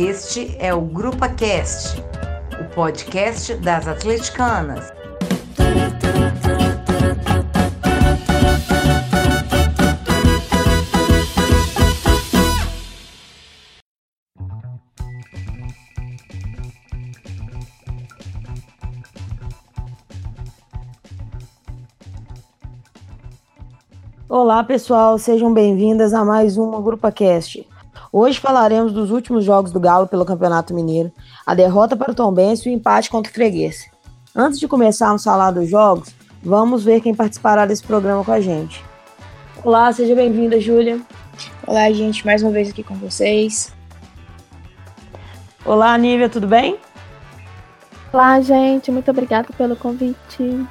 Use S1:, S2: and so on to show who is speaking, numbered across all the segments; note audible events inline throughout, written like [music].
S1: Este é o Grupa Cast, o podcast das atleticanas.
S2: Olá, pessoal, sejam bem-vindas a mais uma Grupa Cast. Hoje falaremos dos últimos jogos do Galo pelo Campeonato Mineiro, a derrota para o Tombense e o empate contra o Freguês. Antes de começarmos a falar dos jogos, vamos ver quem participará desse programa com a gente. Olá, seja bem-vinda, Júlia.
S3: Olá, gente, mais uma vez aqui com vocês.
S2: Olá, Nívia, tudo bem?
S4: Olá, gente, muito obrigada pelo convite.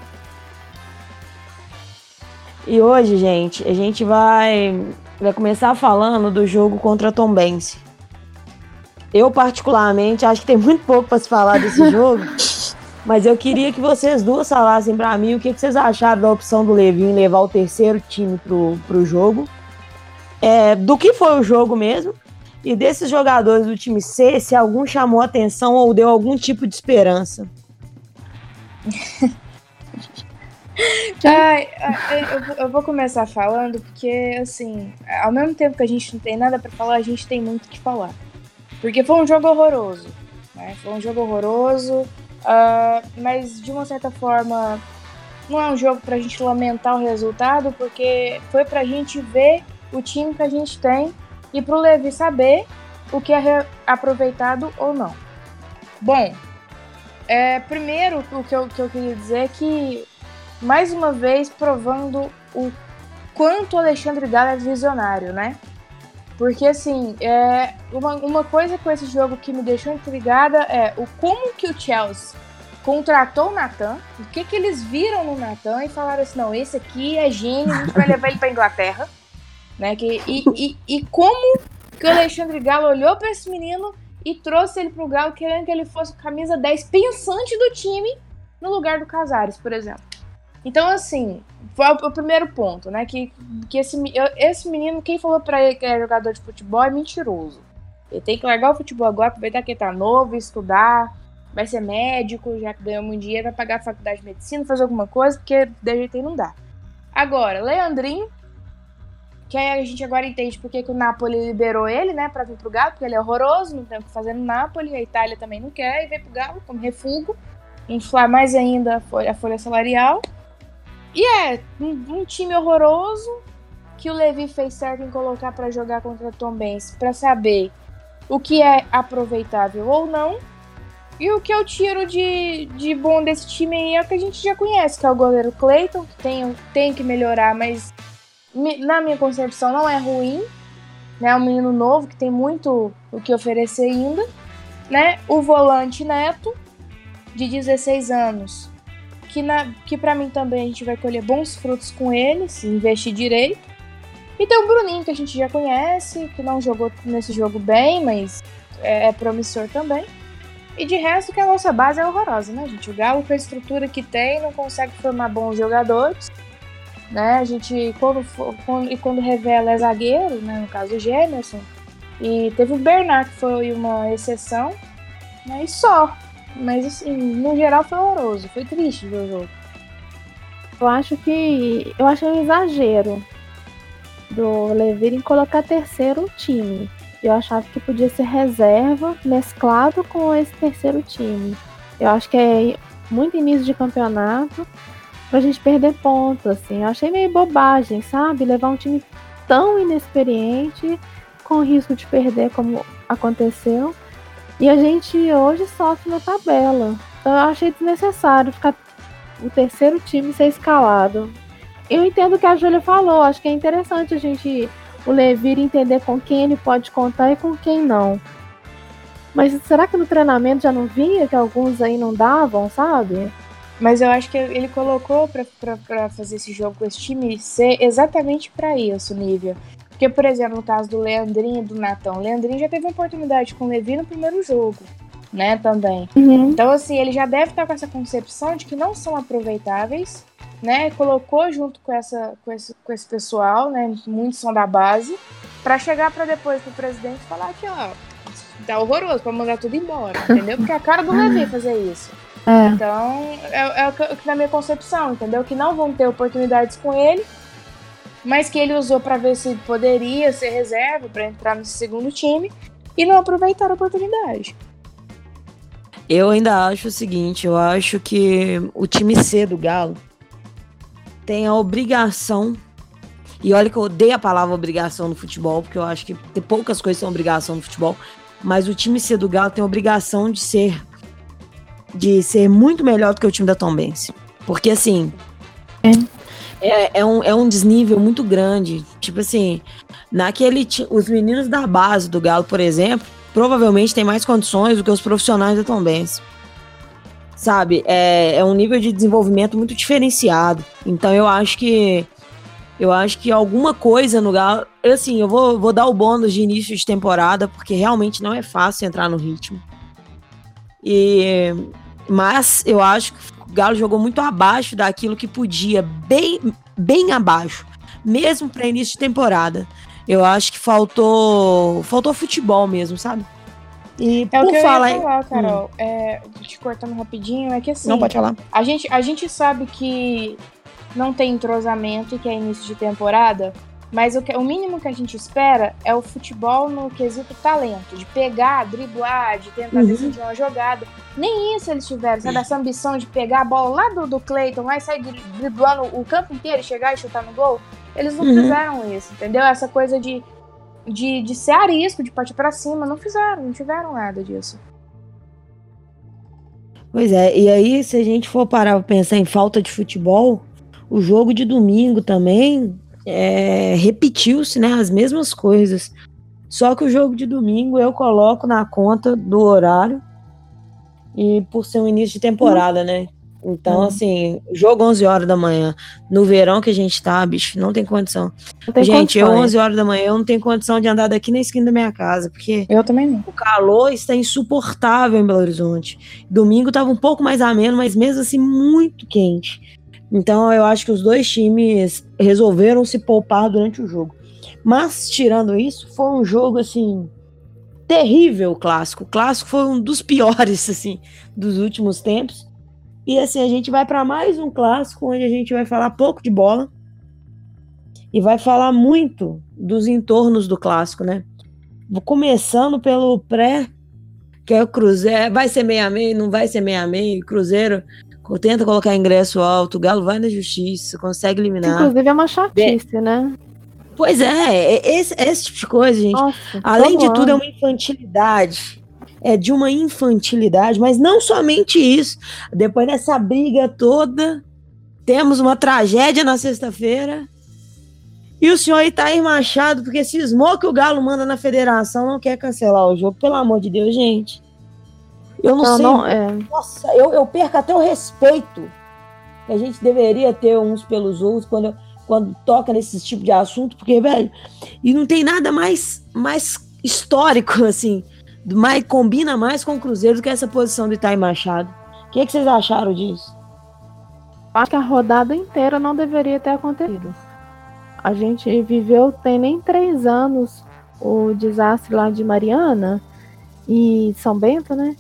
S2: E hoje, gente, a gente vai, vai começar falando do jogo contra a Tombense. Eu, particularmente, acho que tem muito pouco para se falar desse [laughs] jogo, mas eu queria que vocês duas falassem para mim o que, que, vocês acharam da opção do Levi em levar o terceiro time pro, pro jogo. É, do que foi o jogo mesmo, e desses jogadores do time C, se algum chamou atenção ou deu algum tipo de esperança. [laughs]
S3: Ai, eu, vou começar falando porque, assim, ao mesmo tempo que a gente não tem nada para falar, a gente tem muito que falar. Porque foi um jogo horroroso, né? Foi um jogo horroroso, uh, mas de uma certa forma não é um jogo pra gente lamentar o resultado, porque foi pra gente ver o time que a gente tem e pro Levi saber o que é aproveitado ou não. Bom, é, primeiro o que eu, que eu queria dizer é que mais uma vez provando o quanto Alexandre Galo é visionário, né? Porque, assim, é uma, uma coisa com esse jogo que me deixou intrigada é o como que o Chelsea contratou o Natan, o que que eles viram no Natan e falaram assim, não, esse aqui é gênio, a gente vai levar ele pra Inglaterra, [laughs] né? Que, e, e, e como que o Alexandre Galo olhou para esse menino e trouxe ele pro Galo querendo que ele fosse camisa 10 pensante do time no lugar do Casares, por exemplo. Então, assim, foi o primeiro ponto, né? Que, que esse, esse menino, quem falou pra ele que é jogador de futebol é mentiroso. Ele tem que largar o futebol agora, aproveitar que ele tá novo, estudar, vai ser médico, já que ganhou muito dinheiro, vai pagar a faculdade de medicina, fazer alguma coisa, porque de jeito aí não dá. Agora, Leandrinho, que a gente agora entende porque que o Napoli liberou ele, né, pra vir pro Galo, porque ele é horroroso, não tem o que fazer no Napoli, a Itália também não quer, e vem pro Galo como refúgio, inflar mais ainda a folha, a folha salarial. E é um, um, time horroroso que o Levi fez certo em colocar para jogar contra o Tom Benz para saber o que é aproveitável ou não. E o que eu tiro de, de bom desse time aí é o que a gente já conhece, que é o goleiro Clayton, que tem, tem que melhorar, mas na minha concepção não é ruim. Né, um menino novo que tem muito o que oferecer ainda. Né? O volante Neto, de 16 anos, que, na, que para mim também a gente vai colher bons frutos com ele, se investir direito. E tem o Bruninho, que a gente já conhece, que não jogou nesse jogo bem, mas é, é promissor também. E de resto, que a nossa base é horrorosa, né, gente? O Galo, com a estrutura que tem, não consegue formar bons jogadores. Né? A gente, quando, quando, e quando revela é zagueiro, né? no caso o Gemerson. E teve o Bernard, que foi uma exceção. Né? E só. Mas assim, no geral foi horroroso, foi triste ver o jogo.
S4: Eu acho que. Eu acho um exagero do Levir em colocar terceiro time. Eu achava que podia ser reserva mesclado com esse terceiro time. Eu acho que é muito início de campeonato pra gente perder pontos, assim. Eu achei meio bobagem, sabe? Levar um time tão inexperiente com risco de perder como aconteceu. E a gente hoje sofre na tabela. Então eu achei desnecessário ficar o terceiro time ser escalado. Eu entendo o que a Júlia falou, acho que é interessante a gente, o Levir, entender com quem ele pode contar e com quem não. Mas será que no treinamento já não via que alguns aí não davam, sabe?
S3: Mas eu acho que ele colocou para fazer esse jogo com esse time ser exatamente para isso, Nívia. Porque, por exemplo, no caso do Leandrinho e do Natão, o Leandrinho já teve oportunidade com o Levi no primeiro jogo, né, também. Uhum. Então, assim, ele já deve estar com essa concepção de que não são aproveitáveis, né, colocou junto com, essa, com, esse, com esse pessoal, né, muitos são da base, para chegar para depois pro presidente falar que, ó, tá horroroso pra mandar tudo embora, [laughs] entendeu? Porque é a cara do Levi fazer isso.
S4: É.
S3: Então, é, é o que o que na minha concepção, entendeu? Que não vão ter oportunidades com ele, mas que ele usou pra ver se poderia ser reserva pra entrar no segundo time e não aproveitar a oportunidade.
S2: Eu ainda acho o seguinte, eu acho que o time C do Galo tem a obrigação, e olha que eu odeio a palavra obrigação no futebol, porque eu acho que tem poucas coisas que são obrigação no futebol, mas o time C do Galo tem a obrigação de ser de ser muito melhor do que o time da Tombense. Porque assim, é, é, um, é um desnível muito grande. Tipo assim, naquele os meninos da base do Galo, por exemplo, provavelmente têm mais condições do que os profissionais da Tombense. Sabe? É, é um nível de desenvolvimento muito diferenciado. Então eu acho que eu acho que alguma coisa no Galo. Assim, eu vou, vou dar o bônus de início de temporada, porque realmente não é fácil entrar no ritmo. E, mas eu acho que o Galo jogou muito abaixo daquilo que podia, bem, bem abaixo, mesmo para início de temporada. Eu acho que faltou, faltou futebol mesmo, sabe? E
S3: É o
S2: por
S3: que eu
S2: falar,
S3: ia falar, Carol. É, te cortando rapidinho, é que assim.
S2: não pode falar.
S3: A gente, a gente sabe que não tem entrosamento e que é início de temporada, mas o, que, o mínimo que a gente espera é o futebol no quesito talento, de pegar, driblar, de tentar
S2: Uhum.
S3: decidir uma jogada. Nem isso eles tiveram, sabe? Essa ambição de pegar a bola lá do, do Cleiton, lá e sair dri- driblando o campo inteiro e chegar e chutar no gol. Eles não
S2: Uhum.
S3: fizeram isso, entendeu? Essa coisa de, de, de ser arisco, de partir pra cima, não fizeram, não tiveram nada disso.
S2: Pois é, e aí se a gente for parar pra pensar em falta de futebol, o jogo de domingo também é, repetiu-se, né, as mesmas coisas. Só que o jogo de domingo eu coloco na conta do horário e por ser um início de temporada, né? Então,
S4: Uhum.
S2: assim, jogo 11 horas da manhã, no verão que a gente tá, bicho, não tem condição.
S4: Não tem
S2: gente, eu
S4: condições.
S2: 11 horas da manhã, eu não tenho condição de andar daqui na esquina da minha casa, porque
S3: Eu também não.
S2: o calor está insuportável em Belo Horizonte. Domingo estava um pouco mais ameno, mas mesmo assim muito quente. Então eu acho que os dois times resolveram se poupar durante o jogo. Mas tirando isso, foi um jogo assim terrível o clássico. O clássico foi um dos [laughs] piores assim dos últimos tempos. E assim a gente vai para mais um clássico onde a gente vai falar pouco de bola e vai falar muito dos entornos do clássico, né? Começando pelo pré, que é o Cruzeiro. Vai ser meia-meia, não vai ser meia-meia. Cruzeiro tenta colocar ingresso alto, o Galo vai na justiça, consegue eliminar.
S4: Inclusive é uma chatice, né?
S2: Pois é, é esse, esse tipo de coisa, gente.
S4: Nossa,
S2: Além
S4: todo
S2: de tudo, é uma infantilidade. É de uma infantilidade, mas não somente isso. Depois dessa briga toda, temos uma tragédia na sexta-feira. E o senhor Itair Machado, porque cismou que o Galo manda na federação, não quer cancelar o jogo. Pelo amor de Deus, gente. Eu não,
S4: Não,
S2: sei.
S4: não, é.
S2: Nossa, eu, eu perco até o respeito que a gente deveria ter uns pelos outros quando, quando toca nesse tipo de assunto, porque, velho, e não tem nada mais, mais histórico, [laughs] assim, mais, combina mais com o Cruzeiro do que essa posição do Itaí Machado. O que, é que vocês acharam disso?
S4: Acho que a rodada inteira não deveria ter acontecido. A gente viveu, tem nem três anos, o desastre lá de Mariana e São Bento, né?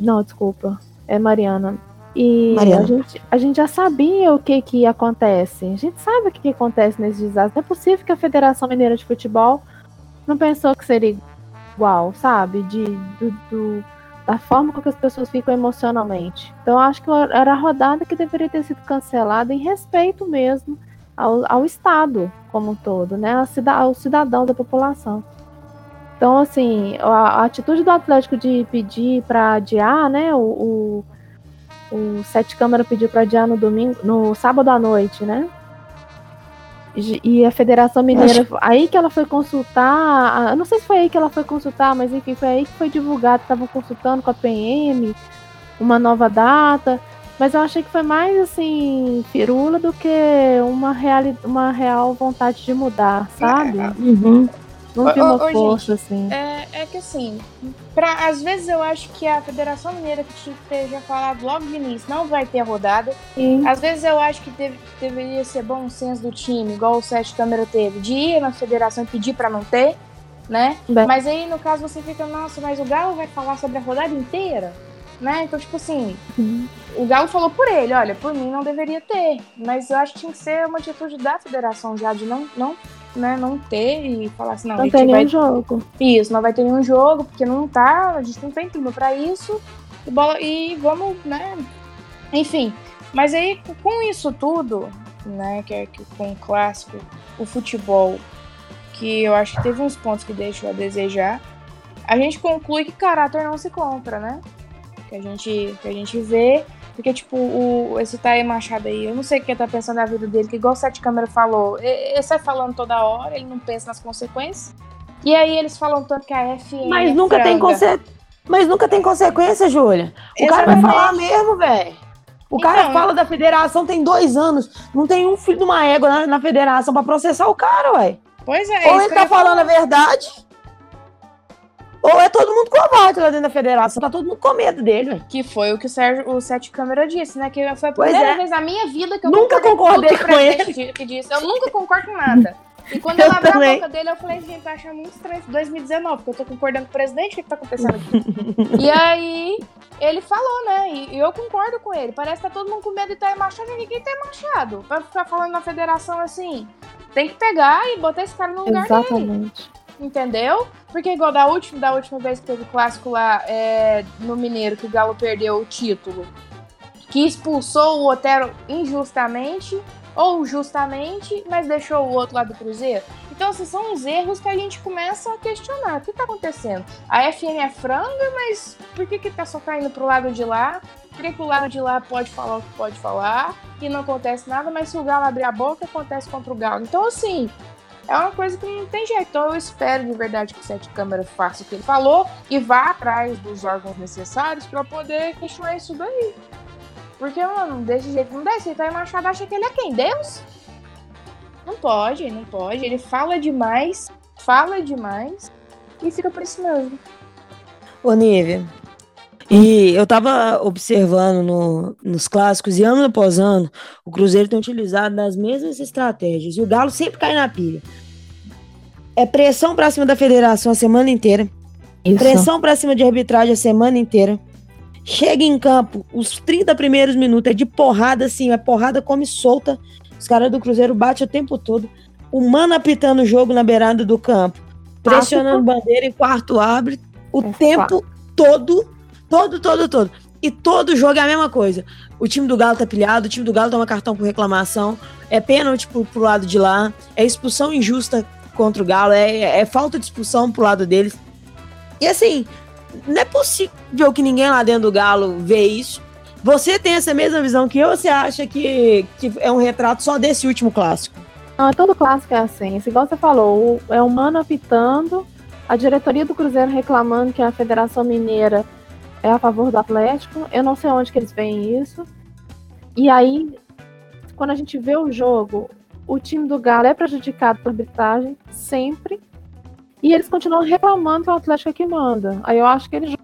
S4: Não, desculpa, é Mariana. E
S2: Mariana.
S4: A, gente, a gente já sabia o que que acontece. A gente sabe o que, que acontece nesse desastre. Não é possível que a Federação Mineira de Futebol não pensou que seria igual, sabe? De, do, do- da forma com que as pessoas ficam emocionalmente. Então, acho que era a rodada que deveria ter sido cancelada em respeito mesmo ao, ao Estado como um todo, né? A cida- Ao cidadão da população. Então, assim, a, a atitude do Atlético de pedir para adiar, né? O, o, o Sete Câmara pediu para adiar no domingo, no sábado à noite, né? E a Federação Mineira, aí que ela foi consultar, eu não sei se foi aí que ela foi consultar, mas enfim, foi aí que foi divulgado, estavam consultando com a PM uma nova data, mas eu achei que foi mais assim, firula do que uma, reali uma real vontade de mudar, sabe?
S2: Uhum.
S4: Não vi uma
S3: ô,
S4: força assim.
S3: É, é que assim, pra, às vezes eu acho que a Federação Mineira que tinha que ter já falado logo de início não vai ter rodada.
S4: Sim.
S3: Às vezes eu acho que deve- deveria ser bom senso do time, igual o Sete Câmara teve, de ir na federação e pedir pra não ter. né?
S4: Bem.
S3: Mas aí, no caso, você fica, nossa, mas o Galo vai falar sobre a rodada inteira? Né? Então, tipo assim,
S4: Uhum.
S3: o Galo falou por ele, olha, por mim não deveria ter. Mas eu acho que tinha que ser uma atitude da federação já de não, não, né, não ter e falar assim, não, a
S4: Não
S3: gente
S4: tem
S3: vai
S4: nenhum jogo.
S3: isso, não vai ter nenhum jogo, porque não tá, a gente não tem clima pra isso. E, bola, e vamos, né? Enfim. Mas aí, com isso tudo, né, que é que com o clássico, o futebol, que eu acho que teve uns pontos que deixou a desejar, a gente conclui que caráter não se compra, né? Que a gente, que a gente vê. Porque, tipo, o, esse Taê Machado aí, eu não sei o que ele tá pensando na vida dele, que igual o Sete Câmara falou, ele sai falando toda hora, ele não pensa nas consequências. E aí eles falam tanto que a FM
S2: Mas
S3: é
S2: nunca tem
S3: franga.
S2: conse... Mas nunca tem consequência, Júlia. O cara vai
S3: Exatamente.
S2: falar mesmo, velho. O cara
S3: Então,
S2: fala da federação tem dois anos. Não tem um filho de uma égua na, na federação pra processar o cara, ué.
S3: Pois é,
S2: Ou ele tá falando a verdade. Ou é todo mundo covarde lá dentro da federação. Tá todo mundo com medo dele, velho.
S3: Que foi o que o Sérgio, o Sete Câmara disse, né? Que foi a
S2: Pois
S3: primeira
S2: é.
S3: vez na minha vida que eu
S2: Nunca concordei com
S3: presidente Que disse. Eu nunca concordo com nada. E quando
S2: Eu
S3: eu abri a
S2: também.
S3: boca dele, eu falei, gente, tá achando muito estranho isso 2019, porque eu tô concordando com o presidente, o que, que tá acontecendo aqui? [laughs] e aí, ele falou, né? E, eu concordo com ele. Parece que tá todo mundo com medo de estar machado e ninguém tá machado. Pra ficar falando na federação assim. Tem que pegar e botar esse cara no lugar dele.
S4: Exatamente.
S3: Entendeu? Porque igual da última, da última vez que teve clássico lá é, no Mineiro, que o Galo perdeu o título, que expulsou o Otero injustamente ou justamente, mas deixou o outro lado do Cruzeiro. Então, esses são os erros que a gente começa a questionar. O que tá acontecendo? A FM é franga, mas por que que tá só caindo pro lado de lá? Por que, que o lado de lá pode falar o que pode falar e não acontece nada, mas se o Galo abrir a boca, acontece contra o Galo. Então, assim, é uma coisa que não tem jeito. Então eu espero de verdade que o Sete Câmara faça o que ele falou e vá atrás dos órgãos necessários para poder questionar isso daí. Porque, mano, desse jeito não dá. Esse Itaí Machado acha que ele é quem? Deus? Não pode, não pode. Ele fala demais, fala demais e fica por isso mesmo.
S2: Ô, Nívia. E eu tava observando no- nos clássicos e ano após ano, o Cruzeiro tem utilizado as mesmas estratégias. E o Galo sempre cai na pilha. É pressão pra cima da federação a semana inteira.
S4: Isso.
S2: Pressão pra cima de arbitragem a semana inteira. Chega em campo, os 30 primeiros minutos é de porrada, assim, é porrada come solta. Os caras do Cruzeiro batem o tempo todo. O mano apitando o jogo na beirada do campo. Pressionando bandeira em quarto abre. O
S4: É
S2: tempo todo, todo, todo, todo. E todo jogo é a mesma coisa. O time do Galo tá pilhado, o time do Galo toma cartão por reclamação. É pênalti pro, pro lado de lá. É expulsão injusta contra o Galo. É, é falta de expulsão pro lado deles. E assim, não é possível que ninguém lá dentro do Galo vê isso. Você tem essa mesma visão que eu, ou você acha que, que é um retrato só desse último clássico?
S4: Não, é todo clássico é assim. Igual você falou, é o Mano apitando, a diretoria do Cruzeiro reclamando que a Federação Mineira é a favor do Atlético. Eu não sei onde que eles veem isso. E aí, quando a gente vê o jogo, o time do Galo é prejudicado por arbitragem, sempre. E eles continuam reclamando que o Atlético é que manda. Aí eu acho que eles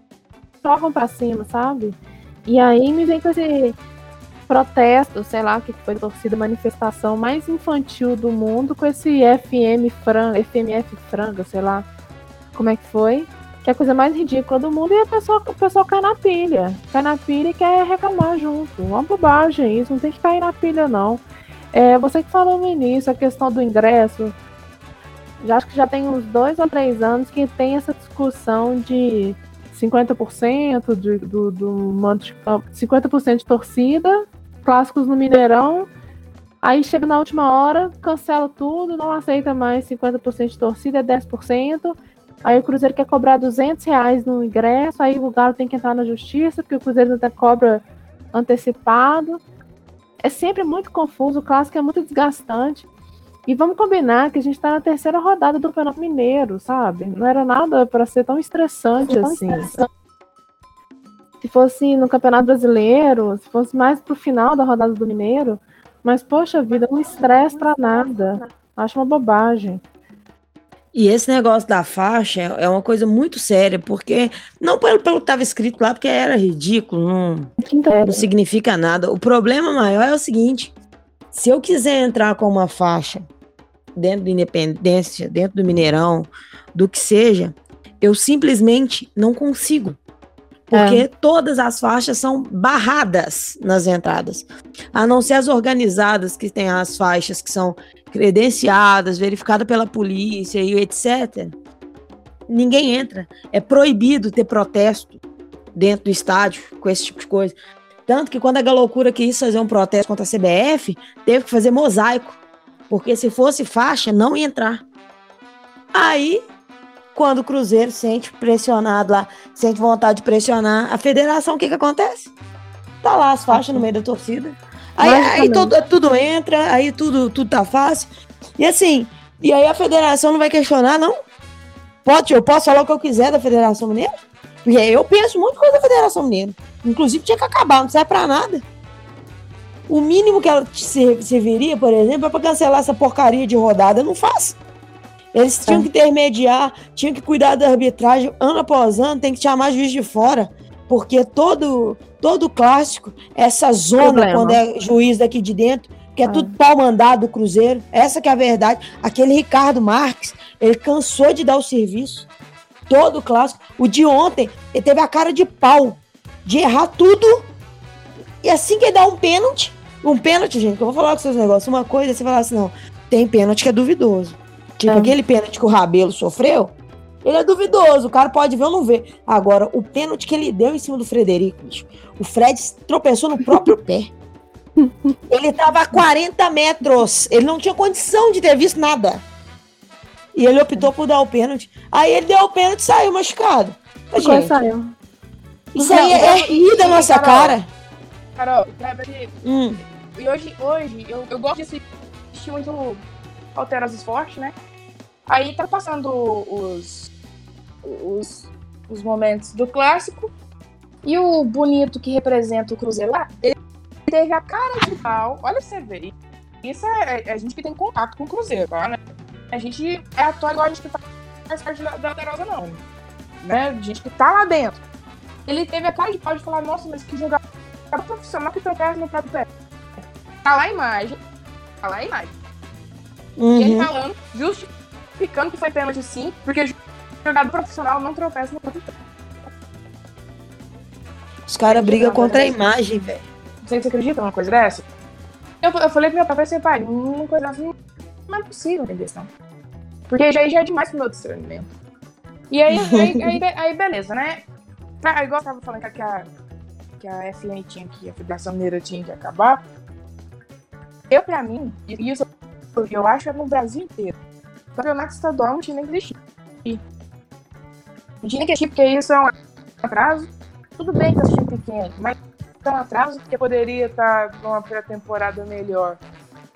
S4: jogam pra cima, sabe? E aí me vem com esse protesto, sei lá, que foi torcida, manifestação mais infantil do mundo com esse FM franga, FMF franga, sei lá como é que foi. Que é a coisa mais ridícula do mundo e a pessoa, o pessoal cai na pilha. Cai na pilha e quer reclamar junto. Uma bobagem isso, não tem que cair na pilha, não. É, você que falou no início, a questão do ingresso. Já acho que já tem uns dois ou três anos que tem essa discussão de 50% de, do, do mando de campo, 50% de torcida, clássicos no Mineirão. Aí chega na última hora, cancela tudo, não aceita mais 50% de torcida, é 10%. Aí o Cruzeiro quer cobrar 200 reais no ingresso, aí o Galo tem que entrar na justiça, porque o Cruzeiro até cobra antecipado. É sempre muito confuso, o clássico é muito desgastante. E vamos combinar que a gente tá na terceira rodada do Campeonato Mineiro, sabe? Não era nada para ser tão estressante assim. Se fosse no Campeonato Brasileiro, se fosse mais pro final da rodada do Mineiro, mas poxa vida, um estresse pra nada. Acho uma bobagem.
S2: E esse negócio da faixa é é uma coisa muito séria, porque não pelo, pelo que estava escrito lá, porque era ridículo, não, não significa nada. O problema maior é o seguinte: se eu quiser entrar com uma faixa dentro do Independência, dentro do Mineirão, do que seja, eu simplesmente não consigo. Porque é. todas as faixas são barradas nas entradas. A não ser as organizadas, que têm as faixas que são credenciadas, verificadas pela polícia e etc. Ninguém entra. É proibido ter protesto dentro do estádio com esse tipo de coisa. Tanto que quando a Galocura quis fazer um protesto contra a CBF, teve que fazer mosaico. Porque se fosse faixa, não ia entrar. Aí quando o Cruzeiro sente pressionado lá, sente vontade de pressionar a federação, o que que acontece? Tá lá as faixas no meio da torcida. Aí, aí tudo, tudo entra, aí tudo, tudo tá fácil. E assim, e aí a federação não vai questionar, não? Pode, eu posso falar o que eu quiser da Federação Mineira? Porque eu penso muito coisa da Federação Mineira. Inclusive tinha que acabar, não serve pra nada. O mínimo que ela serviria, por exemplo, é pra cancelar essa porcaria de rodada. Não faz. Eles tinham que intermediar, tinham que cuidar da arbitragem ano após ano, tem que chamar juiz de fora, porque todo todo clássico, essa zona Problema. quando é juiz daqui de dentro, que é ah. tudo pau mandado do Cruzeiro, essa que é a verdade. Aquele Ricardo Marques, ele cansou de dar o serviço. Todo clássico. O de ontem, ele teve a cara de pau, de errar tudo. E assim que ele dá um pênalti, um pênalti, gente, eu vou falar com seus negócios, uma coisa, você fala assim, não, tem pênalti que é duvidoso. Tipo, é. aquele pênalti que o Rabelo sofreu, ele é duvidoso, o cara pode ver ou não ver. Agora, o pênalti que ele deu em cima do Frederico, bicho, o Fred tropeçou no próprio pé. [laughs] Ele tava a 40 metros, ele não tinha condição de ter visto nada. E ele optou por dar o pênalti. Aí ele deu o pênalti e saiu machucado.
S4: Gente, saiu.
S2: Isso aí é, é rir da nossa Carol, cara.
S3: Carol, hum. e hoje, hoje eu, eu gosto de assistir muito Alteras Esporte, né? Aí tá passando os, os, os momentos do clássico. E o bonito que representa o Cruzeiro lá, ele teve a cara de pau. Olha você ver. Isso é, é a gente que tem contato com o Cruzeiro, tá? Né? A gente é atual igual a gente que faz parte da, da Alterosa, não. Né? A gente que tá lá dentro. Ele teve a cara de pau de falar, nossa, mas que jogador profissional que tropeça no próprio pé. Tá lá a imagem. Tá lá a imagem. Uhum. E ele falando, justificando que foi pênalti sim, porque jogador profissional não tropeça no
S2: Os caras brigam contra a imagem, velho.
S3: Você, acredita numa coisa dessa? Eu, eu falei pro meu pai, assim, pai, uma coisa assim não é possível entender isso, não. Porque já, já é demais pro meu discernimento. E aí, [laughs] aí, aí, aí, beleza, né? Pra, igual eu tava falando que a, que a FN tinha que, a Federação Mineira tinha que acabar. Eu, pra mim, e isso eu acho, é no Brasil inteiro. O campeonato estadual não tinha nem que existir. Não tinha nem que existir, porque isso é um atraso. Tudo bem que um time pequeno, mas é um atraso porque poderia estar numa pré-temporada melhor.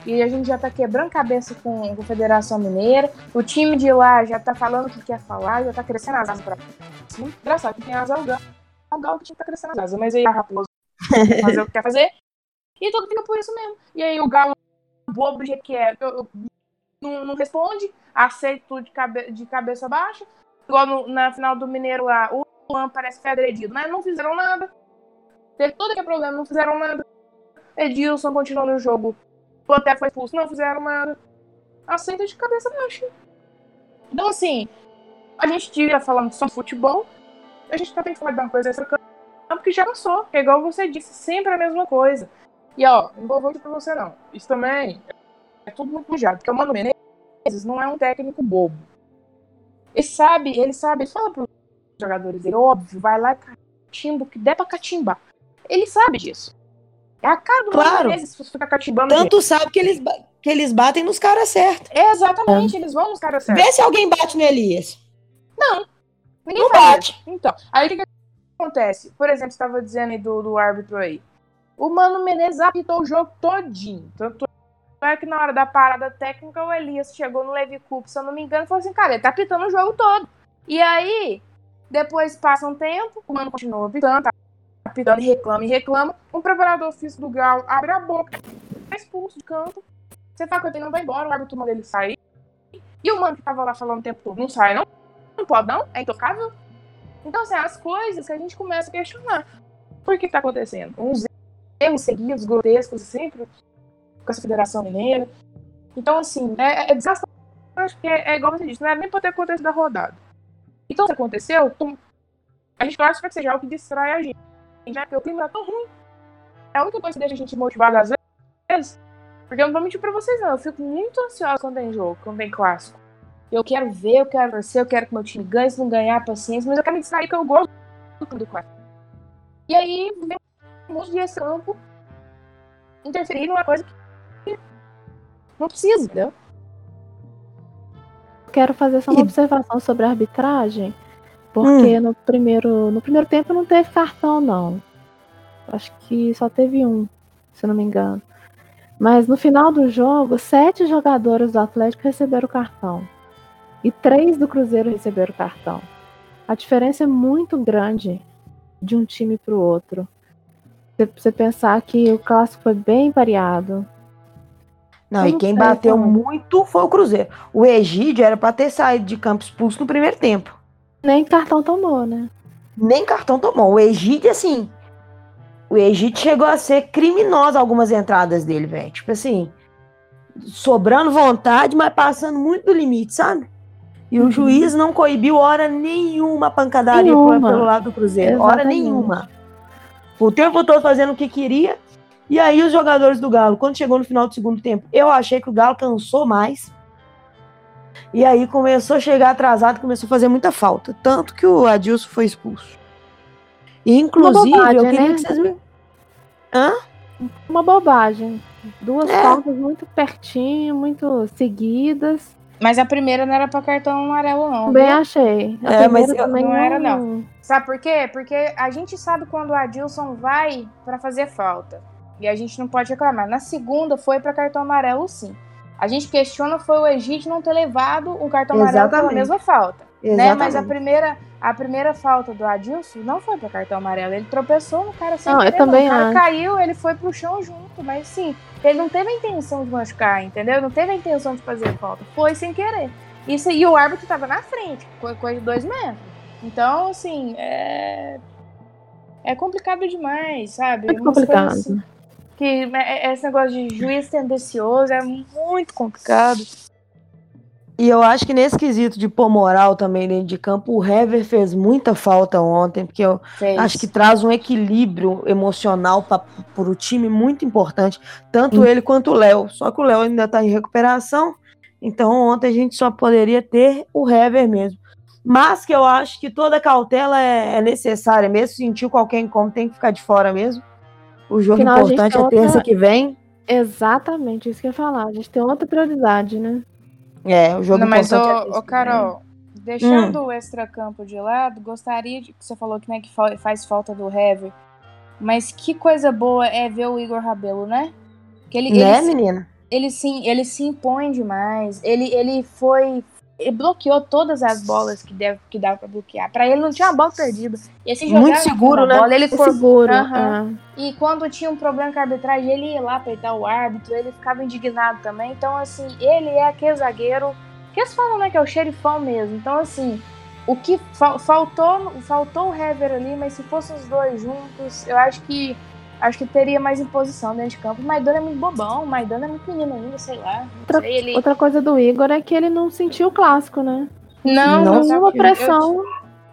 S3: E a gente já tá quebrando cabeça com, com a Federação Mineira. O time de lá já tá falando o que quer falar, já tá crescendo as asas pra cima. Engraçado que tem asa o Galo. Que tá crescendo as asas, mas aí a Raposa [laughs] fazer o que quer fazer. E tudo fica por isso mesmo. E aí o Galo bobo do jeito que é, eu, não, não, responde, aceita tudo de, cabe, de cabeça baixa. Igual no, na final do Mineiro lá, o Luan parece que foi agredido, mas não fizeram nada. Teve todo aquele problema, não fizeram nada. Edilson continuou no jogo. O até foi expulso, não fizeram nada. Aceita de cabeça baixa. Então, assim, a gente tira falando só futebol, a gente tentando falar de uma coisa essa campo que já passou. É igual você disse, sempre a mesma coisa. E ó, não vou mentir pra você não. Isso também é tudo muito pujado, porque o Mano Menezes não é um técnico bobo. Ele sabe, ele sabe, ele fala pros jogadores dele, óbvio, vai lá e catimba o que der pra catimbar. Ele sabe disso. É a cara do
S2: claro. Mano Menezes ficar catimbando. Tanto sabe que eles, que eles batem nos caras certos.
S3: É, exatamente, é. eles vão nos caras certos.
S2: Vê se alguém bate no Elias.
S3: Não. Ninguém não bate. Isso. Então, aí o que, que acontece? Por exemplo, você estava dizendo aí do, do árbitro aí. O Mano Menezes apitou o jogo todinho. Tanto é que na hora da parada técnica, o Elias chegou no Levi Cup, se eu não me engano, e falou assim, cara, ele tá apitando o jogo todo. E aí, depois passa um tempo, o Mano continua apitando, tá apitando e reclama e reclama. O preparador físico do Galo abre a boca, é expulso de canto. Você que ele não vai embora, o árbitro manda ele sair. E o Mano que tava lá falando o tempo todo, não sai não? Não pode não? É intocável? Então, assim, as coisas que a gente começa a questionar. Por que tá acontecendo? Uns erros seguidos, grotescos, sempre com essa Federação Mineira. Então, assim, é, é desgastante, porque é, é igual você disse, não é nem pra ter acontecido a rodada. Então, se aconteceu, a gente pra que seja algo que distrai a gente, né? Porque o clima tá tão ruim. É a única coisa que deixa a gente motivado às vezes, porque eu não vou mentir pra vocês, não. Eu fico muito ansiosa quando tem jogo, quando tem clássico. Eu quero ver, eu quero torcer, eu quero que meu time ganhe, se não ganhar, paciência, mas eu quero me distrair que eu gosto do clássico. E aí, vem monte de campo interferir numa coisa que não precisa, entendeu?
S4: Quero fazer só uma observação sobre a arbitragem, porque hum. no, primeiro, no primeiro tempo não teve cartão, não. Acho que só teve um, se não me engano. Mas no final do jogo, sete jogadores do Atlético receberam cartão. E três do Cruzeiro receberam cartão. A diferença é muito grande de um time para o outro. Você pensar que o clássico foi bem variado.
S2: Não, e quem bateu como. muito foi o Cruzeiro. O Egídio era para ter saído de campo expulso no primeiro tempo.
S4: Nem cartão tomou, né?
S2: Nem cartão tomou. O Egídio, assim. O Egídio chegou a ser criminoso algumas entradas dele, velho. Tipo assim. Sobrando vontade, mas passando muito do limite, sabe? E uhum. o juiz não coibiu hora nenhuma a pancadaria nenhuma. pelo lado do Cruzeiro. Exatamente. Hora nenhuma. O tempo todo fazendo o que queria. E aí os jogadores do Galo, quando chegou no final do segundo tempo, eu achei que o Galo cansou mais. E aí começou a chegar atrasado, começou a fazer muita falta. Tanto que o Adilson foi expulso. E, inclusive, bobagem, eu queria né? que vocês me.
S4: Hã? Uma bobagem. Duas é. faltas muito pertinho, muito seguidas.
S3: Mas a primeira não era pra cartão amarelo, não.
S4: Bem viu? achei. A
S3: é, mas eu, não, não era, não. Sabe por quê? Porque a gente sabe quando o Adilson vai para fazer falta. E a gente não pode reclamar. Na segunda foi para cartão amarelo, sim. A gente questiona foi o Egito não ter levado o cartão Exatamente. amarelo pela mesma falta. Né? Mas a primeira, a primeira falta do Adilson não foi para cartão amarelo. Ele tropeçou no cara sem
S4: Não, eu também O cara
S3: acho. caiu, ele foi pro chão junto. Mas sim, ele não teve a intenção de machucar, entendeu? Não teve a intenção de fazer falta. Foi sem querer. Isso, e o árbitro tava na frente, coisa de dois metros. Então, assim, é. É complicado demais, sabe?
S4: É complicado. Assim,
S3: que é, é, esse negócio de juiz tendencioso é muito complicado.
S2: E eu acho que nesse quesito de pôr moral também dentro de campo, o Hever fez muita falta ontem, porque eu fez. acho que traz um equilíbrio emocional para o time muito importante, tanto hum. ele quanto o Léo. Só que o Léo ainda está em recuperação, então ontem a gente só poderia ter o Hever mesmo. Mas que eu acho que toda cautela é, é necessária, mesmo sentiu qualquer incômodo, tem que ficar de fora mesmo. O jogo importante é terça outra... que vem.
S4: Exatamente, isso que eu ia falar. A gente tem outra prioridade, né?
S2: É, o jogo
S3: Não, mas, ô, ô, Carol, deixando hum. o extracampo de lado, gostaria de que você falou que, né, que faz falta do Heavy. Mas que coisa boa é ver o Igor Rabelo, né?
S2: Que ele, né, ele, menina?
S3: Ele sim, ele se impõe demais. Ele, ele foi ele bloqueou todas as bolas que, deve, que dava pra bloquear. Pra ele não tinha uma bola perdida. E
S2: Muito seguro, né?
S3: Bola, ele foi
S4: seguro. Uhum.
S3: E quando tinha um problema com a arbitragem, ele ia lá apertar o árbitro, ele ficava indignado também. Então, assim, ele é aquele zagueiro que eles falam, né, que é o xerifão mesmo. Então, assim, o que fa faltou, faltou o Hever ali, mas se fossem os dois juntos, eu acho que acho que teria mais imposição dentro de campo. O Maidana é muito bobão, o Maidana é muito menino ainda, sei lá.
S4: Outra,
S3: sei, ele...
S4: outra coisa do Igor é que ele não sentiu o clássico, né?
S3: Não,
S4: não nenhuma pressão.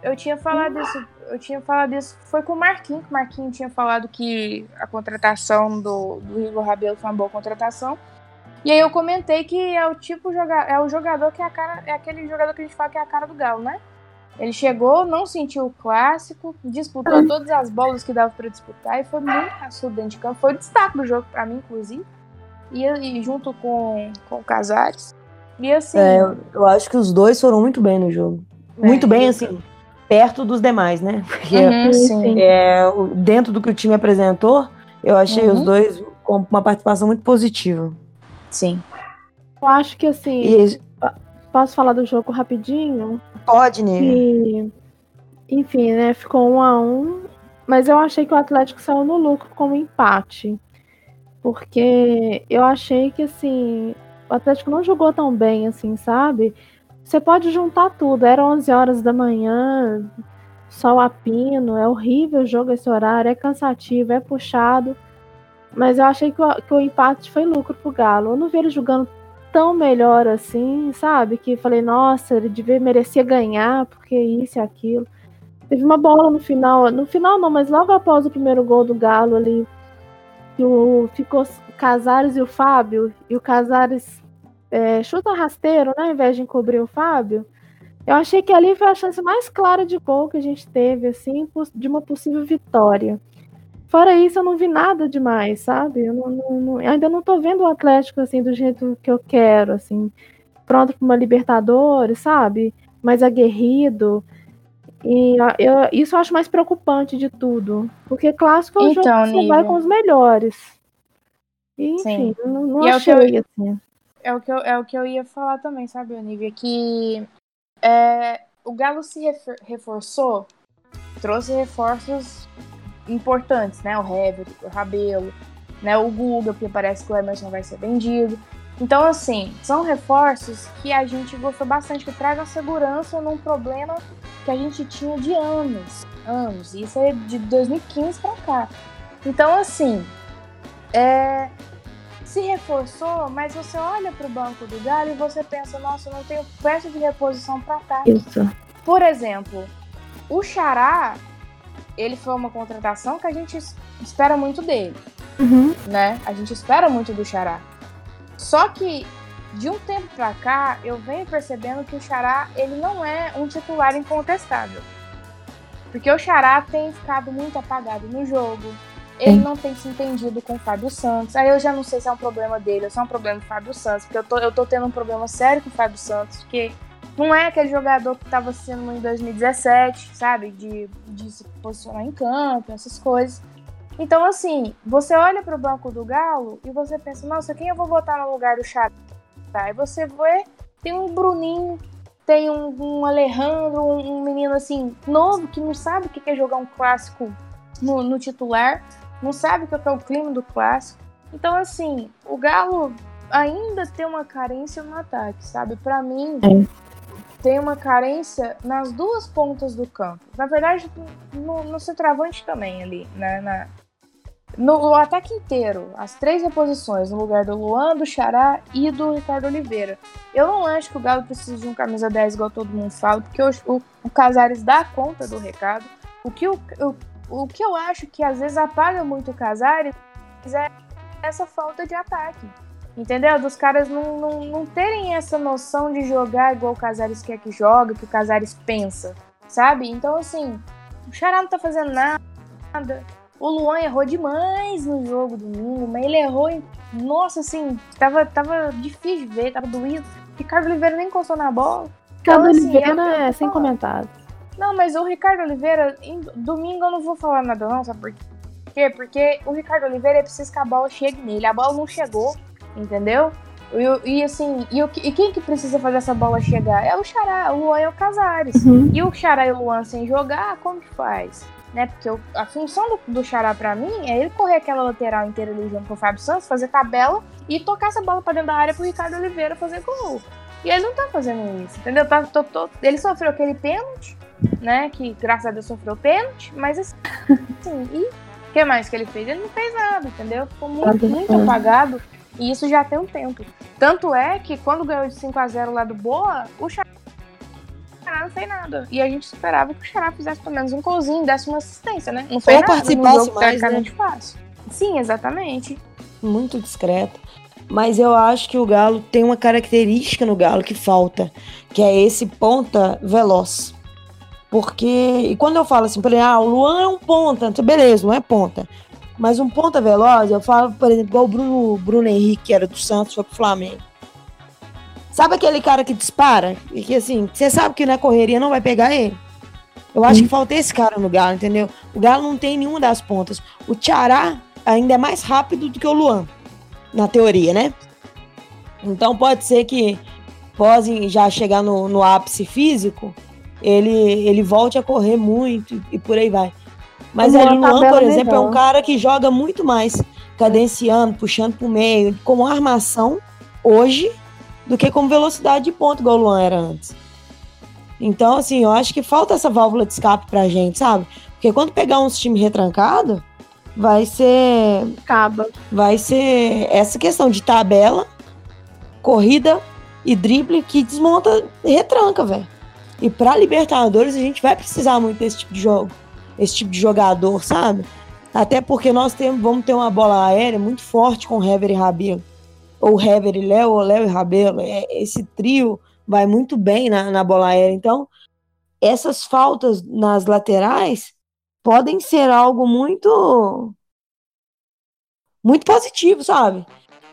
S3: Eu, eu, tinha falado isso, eu tinha falado isso, foi com o Marquinhos, que o Marquinhos tinha falado que a contratação do, do Igor Rabelo foi uma boa contratação. E aí eu comentei que é o tipo jogador, é o jogador que é a cara, é aquele jogador que a gente fala que é a cara do Galo, né? Ele chegou, não sentiu o clássico, disputou todas as bolas que dava para disputar e foi muito raçudo dentro de campo. Foi o destaque do jogo para mim, inclusive. E, e, junto com, com o Casares. E assim.
S2: É, eu, eu, acho que os dois foram muito bem no jogo. É, muito bem, assim, perto dos demais, né? [laughs] Porque uhum, é, dentro do que o time apresentou, eu achei uhum. os dois com uma participação muito positiva.
S3: Sim.
S4: Eu acho que assim. E, Posso falar do jogo rapidinho?
S2: Pode, né?
S4: enfim, né? Ficou um a um. Mas eu achei que o Atlético saiu no lucro com um empate. Porque eu achei que, assim, o Atlético não jogou tão bem, assim, sabe? Você pode juntar tudo. Era 11 horas da manhã, sol a pino. É horrível o jogo esse horário. É cansativo, é puxado. Mas eu achei que o, que o empate foi lucro pro Galo. Eu não vi ele jogando tão melhor assim, sabe? Que falei, nossa, ele devia merecer ganhar, porque isso e aquilo. Teve uma bola no final, no final não, mas logo após o primeiro gol do Galo ali, que o, ficou Casares e o Fábio, e o Casares é, chuta rasteiro, né, ao invés de encobrir o Fábio. Eu achei que ali foi a chance mais clara de gol que a gente teve, assim, de uma possível vitória. Fora isso, eu não vi nada demais, sabe? Eu não, não, não, ainda não tô vendo o Atlético assim do jeito que eu quero, assim, pronto para uma Libertadores, sabe? Mais aguerrido. E eu, isso eu acho mais preocupante de tudo. Porque clássico é o então, jogo que você vai com os melhores. E, enfim, Sim. não, não e achei, é o eu, assim.
S3: É o, que eu, é o que eu ia falar também, sabe, Olivia? Que é, o Galo se reforçou, trouxe reforços importantes, né? O Hever, o Rabelo, né? O Guga, porque parece que o Emerson vai ser vendido. Então, assim, são reforços que a gente gostou bastante, que tragam segurança num problema que a gente tinha de anos. Anos. Isso é de 2015 para cá. Então, assim, é, se reforçou, mas você olha para o banco do Galo e você pensa, nossa, eu não tenho peça de reposição para ataque.
S4: Isso.
S3: Por exemplo, o Xará ele foi uma contratação que a gente espera muito dele.
S4: Uhum.
S3: Né? A gente espera muito do Xará. Só que de um tempo pra cá, eu venho percebendo que o Xará ele não é um titular incontestável. Porque o Xará tem ficado muito apagado no jogo. Ele não tem se entendido com o Fábio Santos. Aí eu já não sei se é um problema dele ou se é um problema do Fábio Santos. Porque eu tô, eu tô tendo um problema sério com o Fábio Santos. Porque não é aquele jogador que estava sendo em 2017, sabe? De, de se posicionar em campo, essas coisas. Então, assim, você olha para o banco do Galo e você pensa, nossa, quem eu vou botar no lugar do Xará? Aí você vê, tem um Bruninho, tem um, um Alejandro, um, um, menino assim, novo, que não sabe o que é jogar um clássico no, no titular, não sabe o que é o clima do clássico. Então, assim, o Galo ainda tem uma carência no ataque, sabe? Para mim, é tem uma carência nas duas pontas do campo. Na verdade, no, no centroavante também ali, né? Na, no, ataque inteiro, as três reposições, no lugar do Luan, do Xará e do Ricardo Oliveira. Eu não acho que o Galo precisa de um camisa 10 igual todo mundo fala, porque o, o, o Casares dá conta do recado. O que, o, o, o que eu acho que às vezes apaga muito o Casares é essa falta de ataque. Entendeu? Dos caras não, não, não terem essa noção de jogar igual o Casares quer que joga, que o Casares pensa, sabe? Então, assim, o Xará não tá fazendo nada. O Luan errou demais no jogo domingo, mas ele errou em. Nossa, assim, tava, tava difícil de ver, tava doído. Ricardo Oliveira nem encostou na bola.
S4: Ricardo então, assim, Oliveira é sem comentário.
S3: Não, mas o Ricardo Oliveira, em, domingo eu não vou falar nada, não, sabe por quê? Porque o Ricardo Oliveira precisa que a bola chegue nele. A bola não chegou entendeu? E, e assim, e, e, quem que precisa fazer essa bola chegar? É o Xará, o Luan e o Casares.
S4: Uhum.
S3: E o Xará e o Luan sem jogar, como que faz? Né? Porque o, a função do, do Xará pra mim é ele correr aquela lateral inteira ali junto com o Fábio Santos, fazer tabela e tocar essa bola pra dentro da área pro Ricardo Oliveira fazer gol. E ele não tá fazendo isso, entendeu? Tá, tô, tô, ele sofreu aquele pênalti, né? Que graças a Deus sofreu pênalti, mas assim, assim [laughs] e o que mais que ele fez? Ele não fez nada, entendeu? Ficou muito, muito apagado. E isso já tem um tempo. Tanto é que quando ganhou de 5 a 0 lá do Boa, o Xará não fez nada. E a gente esperava que o Xará fizesse pelo menos um golzinho, desse uma assistência, né? Não foi
S2: Ou nada, participasse jogo, mais, né?
S3: fácil. Sim, exatamente.
S2: Muito discreto. Mas eu acho que o Galo tem uma característica no Galo que falta, que é esse ponta veloz. Porque, e quando eu falo assim, por exemplo, ah, o Luan é um ponta, beleza, não é ponta. Mas um ponta veloz, eu falo, por exemplo, igual o Bruno, Bruno Henrique, que era do Santos, foi pro Flamengo. Sabe aquele cara que dispara? E que assim, você sabe que na correria não vai pegar ele. Eu acho hum. que falta esse cara no Galo, entendeu? O Galo não tem nenhuma das pontas. O Tiará ainda é mais rápido do que o Luan, na teoria, né? Então pode ser que, pós já chegar no, no ápice físico, ele, ele volte a correr muito e, e por aí vai. Mas o Luan, por exemplo, é um cara que joga muito mais cadenciando, puxando pro meio, como armação hoje do que como velocidade de ponto, igual o Luan era antes. Então, assim, eu acho que falta essa válvula de escape pra gente, sabe? Porque quando pegar uns times retrancados, vai ser.
S4: Acaba.
S2: Vai ser essa questão de tabela corrida e drible que desmonta retranca, velho. E pra Libertadores a gente vai precisar muito desse tipo de jogo, esse tipo de jogador, sabe? Até porque nós temos, vamos ter uma bola aérea muito forte com Hever e Rabelo. Ou Hever e Léo, ou Léo e Rabelo. É, esse trio vai muito bem na, na bola aérea. Então, essas faltas nas laterais podem ser algo muito muito positivo, sabe?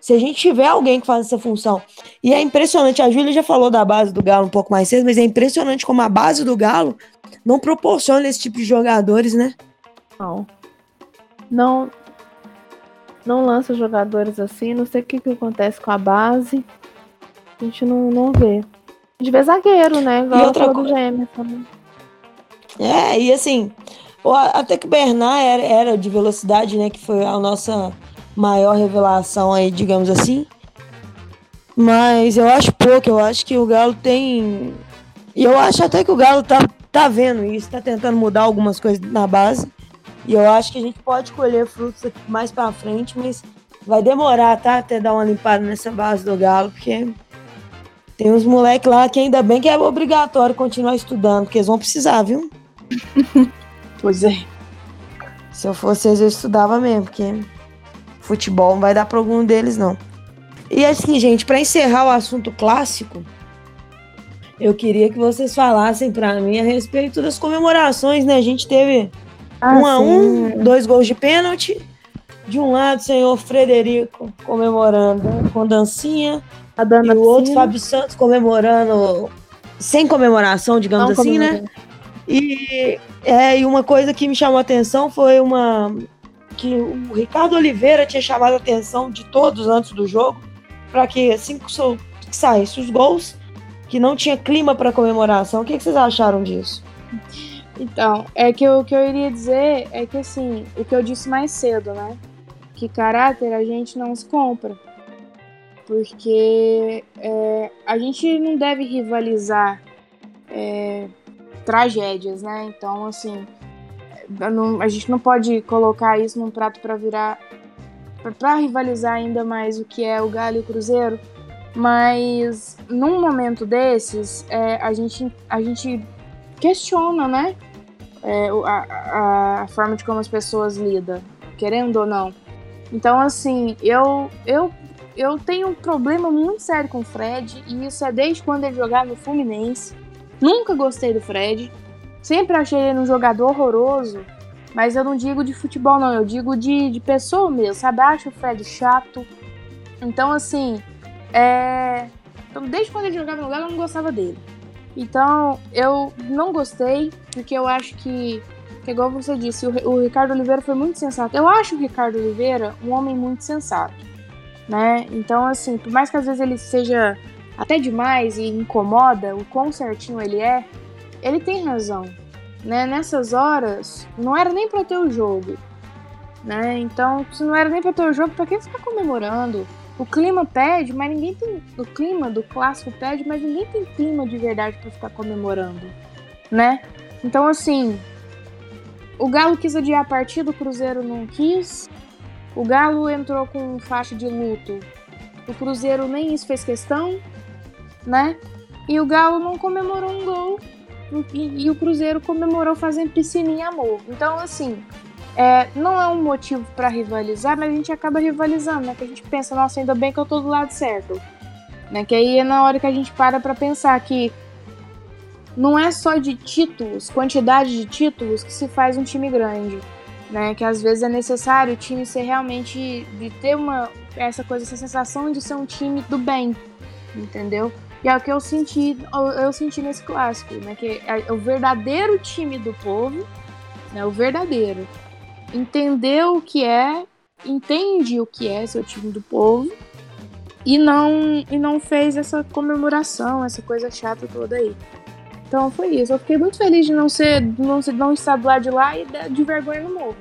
S2: Se a gente tiver alguém que faz essa função. E é impressionante, a Júlia já falou da base do Galo um pouco mais cedo, mas é impressionante como a base do Galo não proporciona esse tipo de jogadores, né?
S4: Não. Não, não lança jogadores assim, não sei o que, que acontece com a base. A gente não, não vê. A gente vê zagueiro, né? Igual
S2: E outra coisa-
S4: também.
S2: É, e assim, até que o Bernard era, era de velocidade, né? Que foi a nossa maior revelação aí, digamos assim. Mas eu acho pouco, eu acho que o Galo tem. E eu acho até que o Galo tá, tá vendo isso, tá tentando mudar algumas coisas na base. E eu acho que a gente pode colher frutos aqui mais pra frente, mas vai demorar, tá? Até dar uma limpada nessa base do Galo, porque tem uns moleques lá que ainda bem que é obrigatório continuar estudando, porque eles vão precisar, viu? [laughs]
S3: Pois é.
S2: Se eu fosse eles, eu estudava mesmo, porque futebol não vai dar pra algum deles, não. E assim, gente, pra encerrar o assunto clássico, eu queria que vocês falassem pra mim a respeito das comemorações, né? A gente teve
S4: Ah,
S2: um a um, dois gols de pênalti. De um lado, o senhor Frederico comemorando com dancinha,
S4: A
S2: e
S4: Dana
S2: o outro, Fábio Santos, comemorando sem comemoração, digamos
S4: não
S2: assim, né? E, é, e uma coisa que me chamou a atenção foi uma. Que o Ricardo Oliveira tinha chamado a atenção de todos antes do jogo, para que assim que so- que saísse os gols, que não tinha clima para comemoração. O que, que vocês acharam disso?
S3: Então, é que o que eu iria dizer é que assim, o que eu disse mais cedo, né? Que caráter a gente não se compra. Porque é, a gente não deve rivalizar é, tragédias, né? Então, assim, não- a gente não pode colocar isso num prato para virar. para rivalizar ainda mais o que é o Galo e o Cruzeiro. Mas num momento desses, é, a, gente, a gente questiona, né? é, a- a forma de como as pessoas lidam, querendo ou não. Então, assim, eu, eu, eu tenho um problema muito sério com o Fred, e isso é desde quando ele jogava no Fluminense. Nunca gostei do Fred, sempre achei ele um jogador horroroso, mas eu não digo de futebol, não, eu digo de, de pessoa mesmo, sabe? Acho o Fred chato. Então, assim, é. Então, desde quando ele jogava no Galo, eu não gostava dele. Então, eu não gostei, porque eu acho que, que igual você disse, o, o Ricardo Oliveira foi muito sensato. Eu acho o Ricardo Oliveira um homem muito sensato, né? Então, assim, por mais que às vezes ele seja até demais e incomoda o quão certinho ele é, ele tem razão, né? Nessas horas, não era nem pra ter o jogo, né? Então, se não era nem pra ter o jogo, pra que ficar comemorando? O clima pede, mas ninguém tem. O clima do clássico pede, mas ninguém tem clima de verdade pra ficar comemorando, né? Então, assim. O Galo quis adiar a partida, o Cruzeiro não quis. O Galo entrou com faixa de luto. O Cruzeiro nem isso fez questão, né? E o Galo não comemorou um gol. E, e o Cruzeiro comemorou fazendo piscininha amor. Então, assim, é, não é um motivo pra rivalizar, mas a gente acaba rivalizando, né? Que a gente pensa, nossa, ainda bem que eu tô do lado certo. Né? Que aí é na hora que a gente para pra pensar que não é só de títulos, quantidade de títulos que se faz um time grande. Né? Que às vezes é necessário o time ser realmente. de ter uma. essa coisa, essa sensação de ser um time do bem. Entendeu? E é o que eu senti, eu, senti nesse clássico, né? Que é o verdadeiro time do povo, né? O verdadeiro entendeu o que é, entende o que é seu time do povo e não e não fez essa comemoração, essa coisa chata toda aí. Então foi isso. Eu fiquei muito feliz de não ser, não, ser, não estar do lado de lá e de, de vergonha no morro,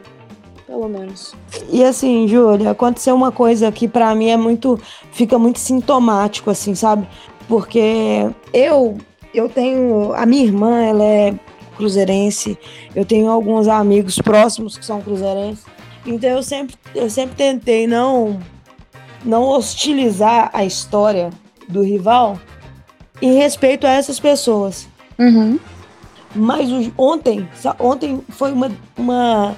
S3: pelo menos.
S2: E assim, Júlia, aconteceu uma coisa que pra mim é muito. fica muito sintomático, assim, sabe? Porque eu eu tenho. A minha irmã, ela é cruzeirense, eu tenho alguns amigos próximos que são cruzeirenses. Então eu sempre, eu sempre tentei não, não hostilizar a história do rival em respeito a essas pessoas.
S3: Uhum.
S2: Mas ontem, ontem foi uma, uma,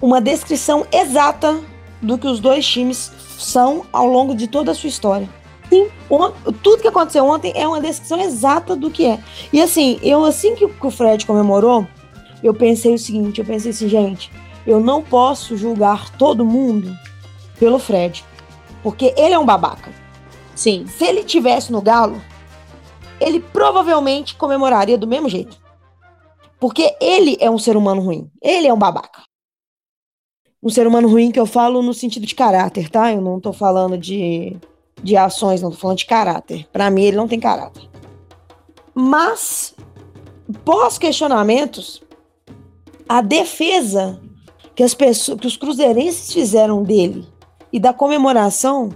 S2: uma descrição exata do que os dois times são ao longo de toda a sua história.
S3: Sim.
S2: On- tudo que aconteceu ontem é uma descrição exata do que é. E assim, eu assim que, o- que o Fred comemorou, eu pensei o seguinte, eu pensei assim, gente, eu não posso julgar todo mundo pelo Fred. Porque ele é um babaca.
S3: Sim.
S2: Se ele tivesse no Galo, ele provavelmente comemoraria do mesmo jeito. Porque ele é um ser humano ruim. Ele é um babaca. Um ser humano ruim que eu falo no sentido de caráter, tá? Eu não tô falando de, de ações, não tô falando de caráter. Pra mim, ele não tem caráter. Mas, pós-questionamentos, a defesa que as pessoas, que os cruzeirenses fizeram dele e da comemoração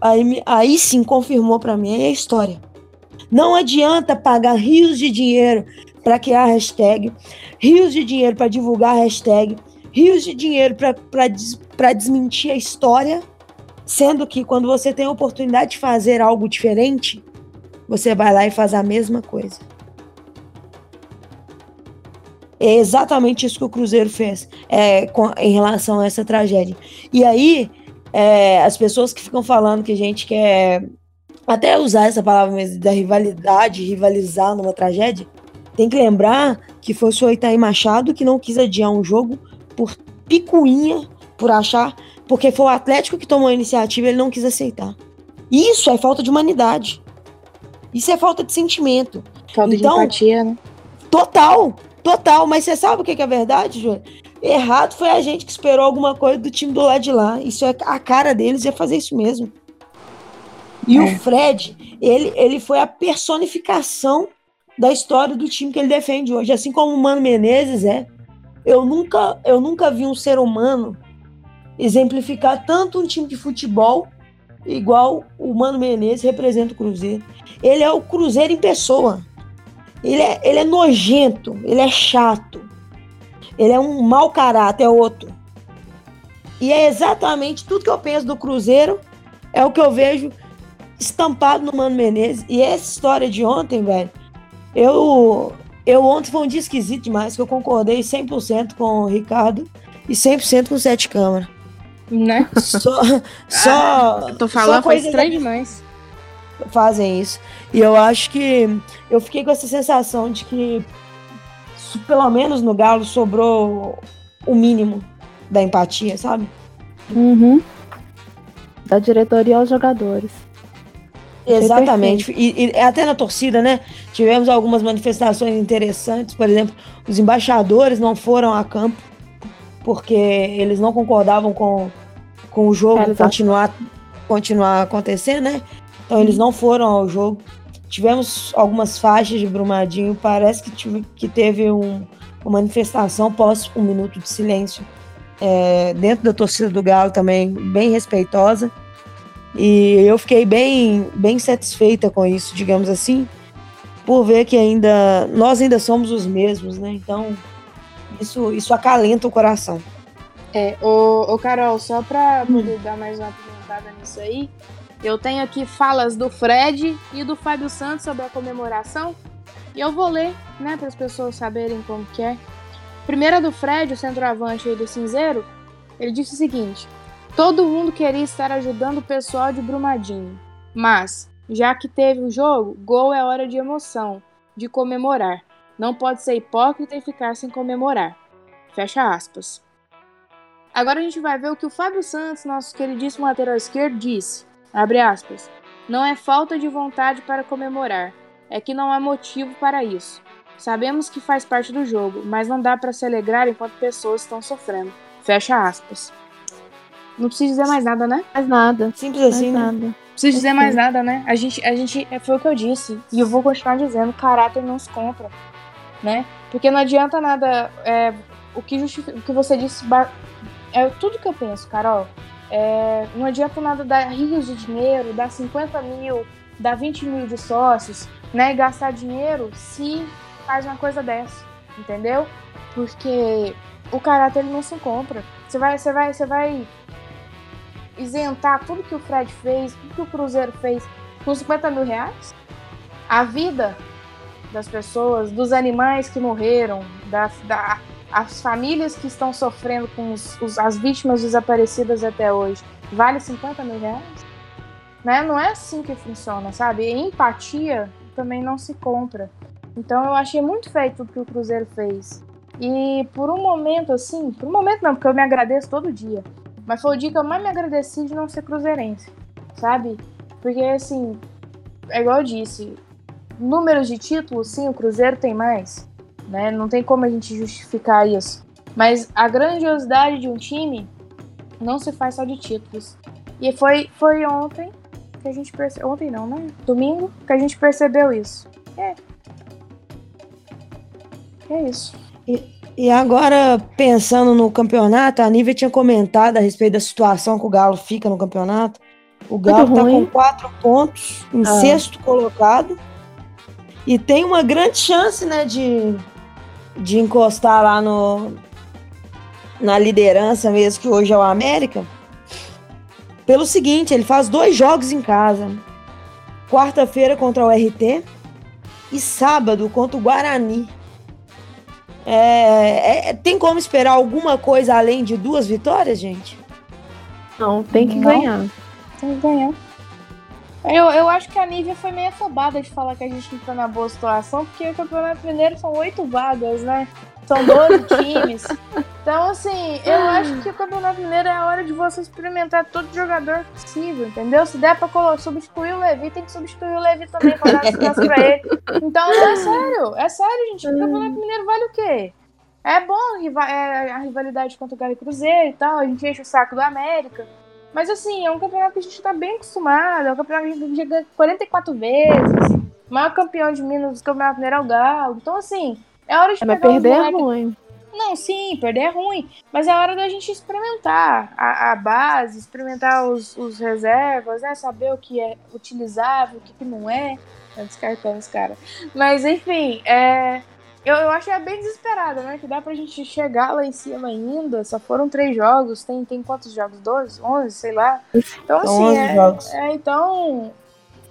S2: aí, aí sim confirmou pra mim a história. Não adianta pagar rios de dinheiro para criar hashtag, rios de dinheiro para divulgar hashtag, rios de dinheiro para des, desmentir a história, sendo que quando você tem a oportunidade de fazer algo diferente, você vai lá e faz a mesma coisa. É exatamente isso que o Cruzeiro fez é, com- em relação a essa tragédia. E aí, é, as pessoas que ficam falando que a gente quer até usar essa palavra mesmo da rivalidade, rivalizar numa tragédia, tem que lembrar que foi o senhor Itaí Machado que não quis adiar um jogo por picuinha, por achar, porque foi o Atlético que tomou a iniciativa, ele não quis aceitar. Isso é falta de humanidade. Isso é falta de sentimento.
S3: Falta
S2: Então-
S3: de empatia, né?
S2: Total, total. Mas você sabe o que é verdade, Júlio? Errado foi a gente que esperou alguma coisa do time do lado de lá. Isso é a cara deles, é fazer isso mesmo. E
S3: É.
S2: o Fred, ele, ele foi a personificação da história do time que ele defende hoje. Assim como o Mano Menezes é. Eu nunca, eu nunca vi um ser humano exemplificar tanto um time de futebol igual o Mano Menezes representa o Cruzeiro. Ele é o Cruzeiro em pessoa. Ele é, ele é nojento, ele é chato. Ele é um mau caráter, é outro. E é exatamente tudo que eu penso do Cruzeiro, é o que eu vejo estampado no Mano Menezes. E essa história de ontem, velho, eu, eu ontem foi um dia esquisito demais, que eu concordei 100% com o Ricardo e 100% com o Sete Câmara.
S3: Né?
S2: Só, só,
S3: Eu tô
S2: só
S3: falando, foi
S2: coisas
S3: estranho demais.
S2: fazem isso. E eu acho que eu fiquei com essa sensação de que pelo menos no Galo sobrou o mínimo da empatia, sabe?
S4: Uhum. Da diretoria aos jogadores.
S2: Exatamente. E, e até na torcida, né? Tivemos algumas manifestações interessantes. Por exemplo, os embaixadores não foram a campo porque eles não concordavam com, com o jogo
S4: Realização.
S2: continuar, continuar acontecendo, né? Então eles não foram ao jogo. Tivemos algumas faixas de Brumadinho. Parece que, tive, que teve um, uma manifestação pós um minuto de silêncio é, dentro da torcida do Galo também, bem respeitosa. E eu fiquei bem, bem satisfeita com isso, digamos assim, por ver que ainda nós ainda somos os mesmos, né? Então isso, isso acalenta o coração.
S3: É, ô, ô Carol, só pra poder dar mais uma apresentada nisso aí, eu tenho aqui falas do Fred e do Fábio Santos sobre a comemoração. E eu vou ler, né, para as pessoas saberem como que é. Primeira do Fred, o centroavante aí do Cinzeiro, ele disse o seguinte: Todo mundo queria estar ajudando o pessoal de Brumadinho, mas já que teve o jogo, gol é hora de emoção, de comemorar. Não pode ser hipócrita e ficar sem comemorar. Fecha aspas. Agora a gente vai ver o que o Fábio Santos, nosso queridíssimo lateral esquerdo, disse. Abre aspas. Não é falta de vontade para comemorar, é que não há motivo para isso. Sabemos que faz parte do jogo, mas não dá para se alegrar enquanto pessoas estão sofrendo. Fecha aspas. Não precisa dizer mais nada, né?
S4: Mais nada.
S2: Simples
S4: Mais
S2: assim, né?
S4: nada.
S3: Não precisa dizer mais nada, né? A gente, a gente, é, foi o que eu disse. E eu vou continuar dizendo, caráter não se compra, né? Porque não adianta nada, é, o, que o que você disse, é tudo que eu penso, Carol. É, não adianta nada dar rios de dinheiro, dar 50 mil, dar 20 mil de sócios, né? Gastar dinheiro se faz uma coisa dessa, entendeu? Porque o caráter ele não se compra. Você vai, você vai, você vai isentar tudo que o Fred fez, tudo que o Cruzeiro fez com 50 mil reais? A vida das pessoas, dos animais que morreram, da, da, as famílias que estão sofrendo com os, os, as vítimas desaparecidas até hoje, vale 50 mil reais? Né? Não é assim que funciona, sabe? E empatia também não se compra. Então eu achei muito feito tudo que o Cruzeiro fez. E por um momento, assim, por um momento não, porque eu me agradeço todo dia. Mas foi o dia que eu mais me agradeci de não ser cruzeirense, sabe? Porque, assim, é igual eu disse, números de títulos, sim, o Cruzeiro tem mais, né? Não tem como a gente justificar isso. Mas a grandiosidade de um time não se faz só de títulos. E foi, foi ontem que a gente percebeu. Ontem não, né? Domingo que a gente percebeu isso. É. É isso.
S2: E, e agora, pensando no campeonato, a Nívia tinha comentado a respeito da situação que o Galo fica no campeonato. O Galo está com quatro pontos em ah. sexto colocado. E tem uma grande chance, né, de, de encostar lá no, na liderança mesmo, que hoje é o América. Pelo seguinte, ele faz dois jogos em casa. Quarta-feira contra o RT e sábado contra o Guarani. É, é, tem como esperar alguma coisa além de duas vitórias, gente?
S4: Não, tem que Não. ganhar.
S3: Tem que ganhar. Eu, eu acho que a Nívia foi meio afobada de falar que a gente não tá na boa situação, porque o Campeonato Mineiro são oito vagas, né? São 12 [laughs] times. Então, assim, eu acho que o Campeonato Mineiro é a hora de você experimentar todo jogador possível, entendeu? Se der pra substituir o Levi, tem que substituir o Levi também pra dar descanso pra ele. Então, é sério, é sério, gente. O Campeonato Mineiro vale o quê? É bom é, a rivalidade contra o Galo e Cruzeiro e tal, a gente enche o saco do América. Mas assim, é um campeonato que a gente tá bem acostumado, é um campeonato que a gente chega 44 vezes. O maior campeão de Minas do Campeonato Mineiro é o Galo. Então, assim, é hora de
S4: é, mas perder é ruim.
S3: Não, sim, perder é ruim. Mas é hora da gente experimentar a, a base, experimentar os, os, reservas, né? Saber o que é utilizável, o que, que não é. Tá descartando os caras. Mas, enfim, é, eu, eu acho é bem desesperada, né? Que dá pra gente chegar lá em cima ainda. Só foram três jogos. Tem, tem quantos jogos? Doze? Onze? Sei lá. Então, assim, é, jogos. é, então,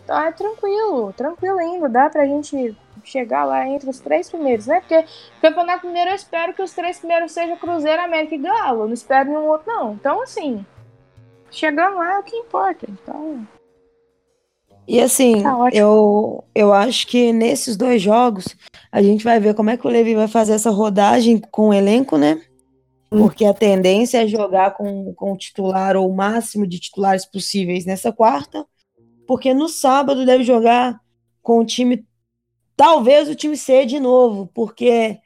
S3: então é tranquilo. Tranquilo ainda. Dá pra gente chegar lá entre os três primeiros, né? Porque Campeonato Mineiro eu espero que os três primeiros sejam Cruzeiro, América e Galo. Eu não espero nenhum outro, não. Então, assim, chegando lá é o que importa. Então.
S2: E assim, tá eu, eu acho que nesses dois jogos a gente vai ver como é que o Levi vai fazer essa rodagem com o elenco, né? Porque a tendência é jogar com, com o titular ou o máximo de titulares possíveis nessa quarta. Porque no sábado deve jogar com o time, talvez o time C de novo, porque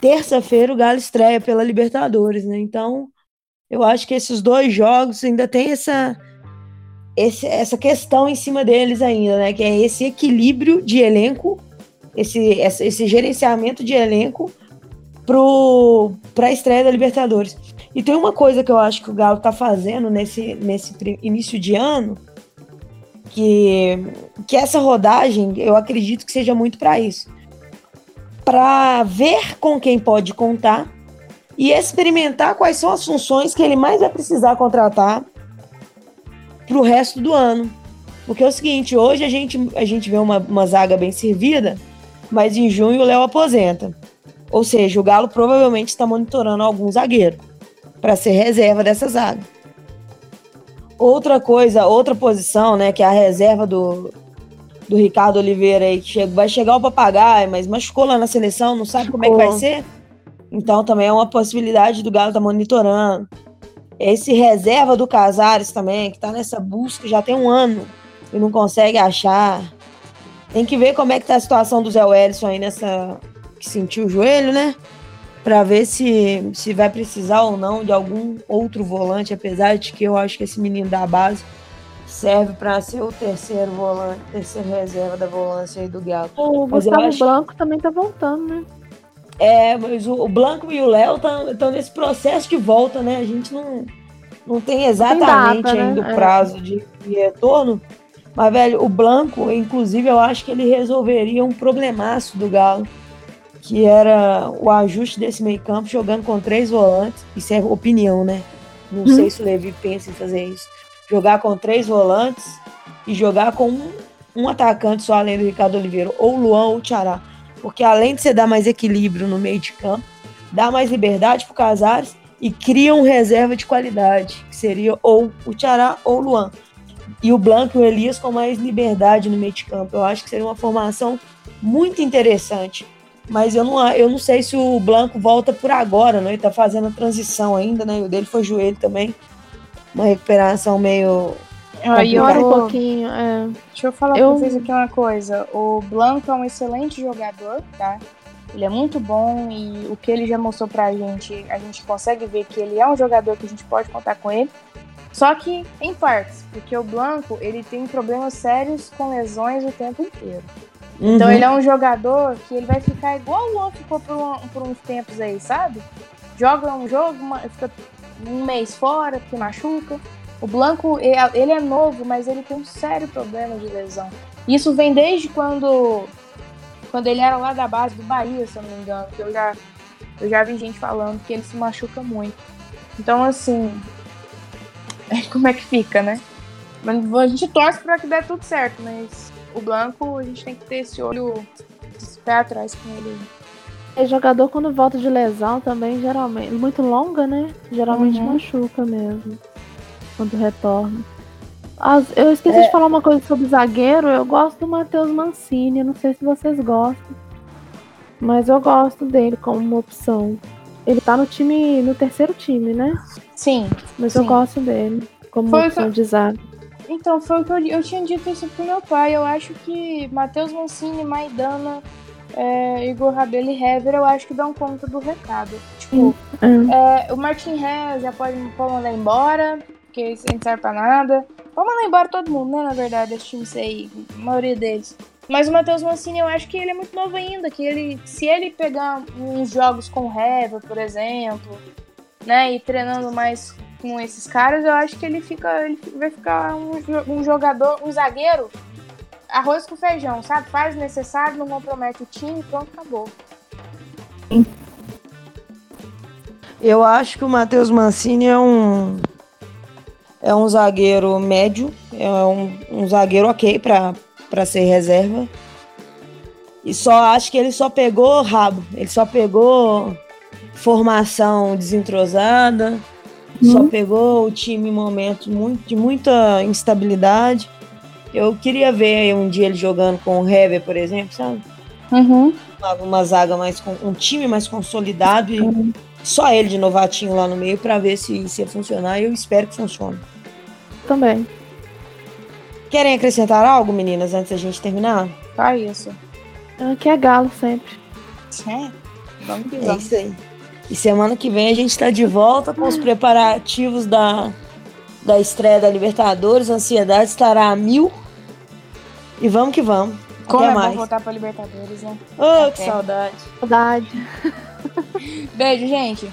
S2: terça-feira o Galo estreia pela Libertadores, né? Então, eu acho que esses dois jogos ainda tem essa esse, essa questão em cima deles ainda, né? Que é esse equilíbrio de elenco, esse, esse gerenciamento de elenco para a estreia da Libertadores. E tem uma coisa que eu acho que o Galo está fazendo nesse, nesse início de ano, que, que essa rodagem, eu acredito que seja muito para isso. Para ver com quem pode contar e experimentar quais são as funções que ele mais vai precisar contratar para o resto do ano. Porque é o seguinte, hoje a gente, a gente vê uma, uma zaga bem servida, mas em junho o Léo aposenta. Ou seja, o Galo provavelmente está monitorando algum zagueiro para ser reserva dessa zaga. Outra coisa, outra posição, né, que é a reserva do, do Ricardo Oliveira aí, que vai chegar o papagaio, mas machucou lá na seleção, não sabe como é que vai ser. Então também é uma possibilidade do Galo estar tá monitorando. Esse reserva do Casares também, que tá nessa busca já tem um ano e não consegue achar. Tem que ver como é que tá a situação do Zé Wellison aí nessa. que sentiu o joelho, né? Pra ver se, se vai precisar ou não de algum outro volante, apesar de que eu acho que esse menino da base serve para ser o terceiro volante, terceiro reserva da volância aí do Galo.
S4: O mas Gustavo acho... Blanco também tá voltando, né?
S2: É, mas o, o Blanco e o Léo estão nesse processo de volta, né? A gente não, não tem exatamente tem data, né? ainda né? o prazo é. de, de retorno. Mas, velho, o Blanco, inclusive, eu acho que ele resolveria um problemaço do Galo, que era o ajuste desse meio campo jogando com três volantes. Isso é opinião, né? Não
S4: Uhum.
S2: sei se o Levi pensa em fazer isso. Jogar com três volantes e jogar com um, um atacante só além do Ricardo Oliveira, ou o Luan ou o Tiará. Porque além de você dar mais equilíbrio no meio de campo, dá mais liberdade pro Casares e cria um reserva de qualidade, que seria ou o Tiará ou o Luan. E o Blanco e o Elias com mais liberdade no meio de campo. Eu acho que seria uma formação muito interessante. Mas eu não, eu não sei se o Blanco volta por agora, né? Ele tá fazendo a transição ainda, né? O dele foi joelho também. Uma recuperação meio.
S3: Aí eu
S4: Demora um pouquinho. É.
S3: Deixa eu falar
S4: Eu-
S3: pra vocês aqui uma coisa. O Blanco é um excelente jogador, tá? Ele é muito bom e o que ele já mostrou pra gente, a gente consegue ver que ele é um jogador que a gente pode contar com ele. Só que em partes, porque o Blanco, ele tem problemas sérios com lesões o tempo inteiro. Então
S2: Uhum.
S3: ele é um jogador que ele vai ficar igual o Luan ficou por, um- por uns tempos aí, sabe? Joga um jogo, uma- fica um mês fora, porque machuca. O Blanco, ele é novo, mas ele tem um sério problema de lesão. Isso vem desde quando quando ele era lá da base do Bahia, se eu não me engano, que eu já, eu já vi gente falando que ele se machuca muito. Então, assim, [laughs] como é que fica, né? Mas a gente torce pra que dê tudo certo, mas o Blanco, a gente tem que ter esse olho, esse pé atrás com ele.
S4: E jogador quando volta de lesão também, geralmente. Muito longa, né? Geralmente
S3: Uhum.
S4: machuca mesmo. Quando retorna. As- eu esqueci de falar uma coisa sobre zagueiro. Eu gosto do Matheus Mancini. Não sei se vocês gostam. Mas eu gosto dele como uma opção. Ele tá no time. no terceiro time, né?
S3: Sim,
S4: Mas eu
S3: Sim.
S4: gosto dele. Como
S3: Foi que
S4: opção
S3: eu-
S4: de zaga.
S3: então foi o que eu, eu tinha dito isso pro meu pai. Eu acho que Matheus Mancini, Maidana, é, Igor Rabelo e Hever, eu acho que dão conta do recado. Tipo,
S4: É.
S3: É, o Martin Ré já pode, pode mandar embora, porque isso não serve pra nada. Pode mandar embora todo mundo, né? Na verdade, esse time aí, a maioria deles. Mas o Matheus Mancini, eu acho que ele é muito novo ainda, que ele, se ele pegar uns jogos com o Hever, por exemplo, né, e treinando mais com esses caras, eu acho que ele fica, ele vai ficar um, um jogador, um zagueiro, arroz com feijão, sabe? Faz o necessário, não compromete o time, pronto, acabou.
S2: Eu acho que o Matheus Mancini é um é um zagueiro médio, é um, um zagueiro ok para ser reserva. E só acho que ele só pegou rabo, ele só pegou formação desentrosada, só pegou o time em momentos muito, de muita instabilidade. Eu queria ver um dia ele jogando com o Hever, por exemplo, sabe?
S3: Uhum.
S2: Uma, uma zaga mais com um time mais consolidado e só ele de novatinho lá no meio para ver se, se ia funcionar. E eu espero que funcione.
S4: Também.
S2: Querem acrescentar algo, meninas, antes da gente terminar?
S3: Só isso.
S4: Aqui é galo sempre.
S3: É. Vamos que
S2: É
S3: vamos.
S2: isso aí. E semana que vem a gente está de volta com os preparativos da, da estreia da Libertadores. A ansiedade estará a mil. E vamos que vamos.
S3: Como
S2: Até
S3: é
S2: mais.
S3: bom voltar pra Libertadores, né?
S2: Oh, que saudade.
S4: Saudade.
S3: Beijo, gente.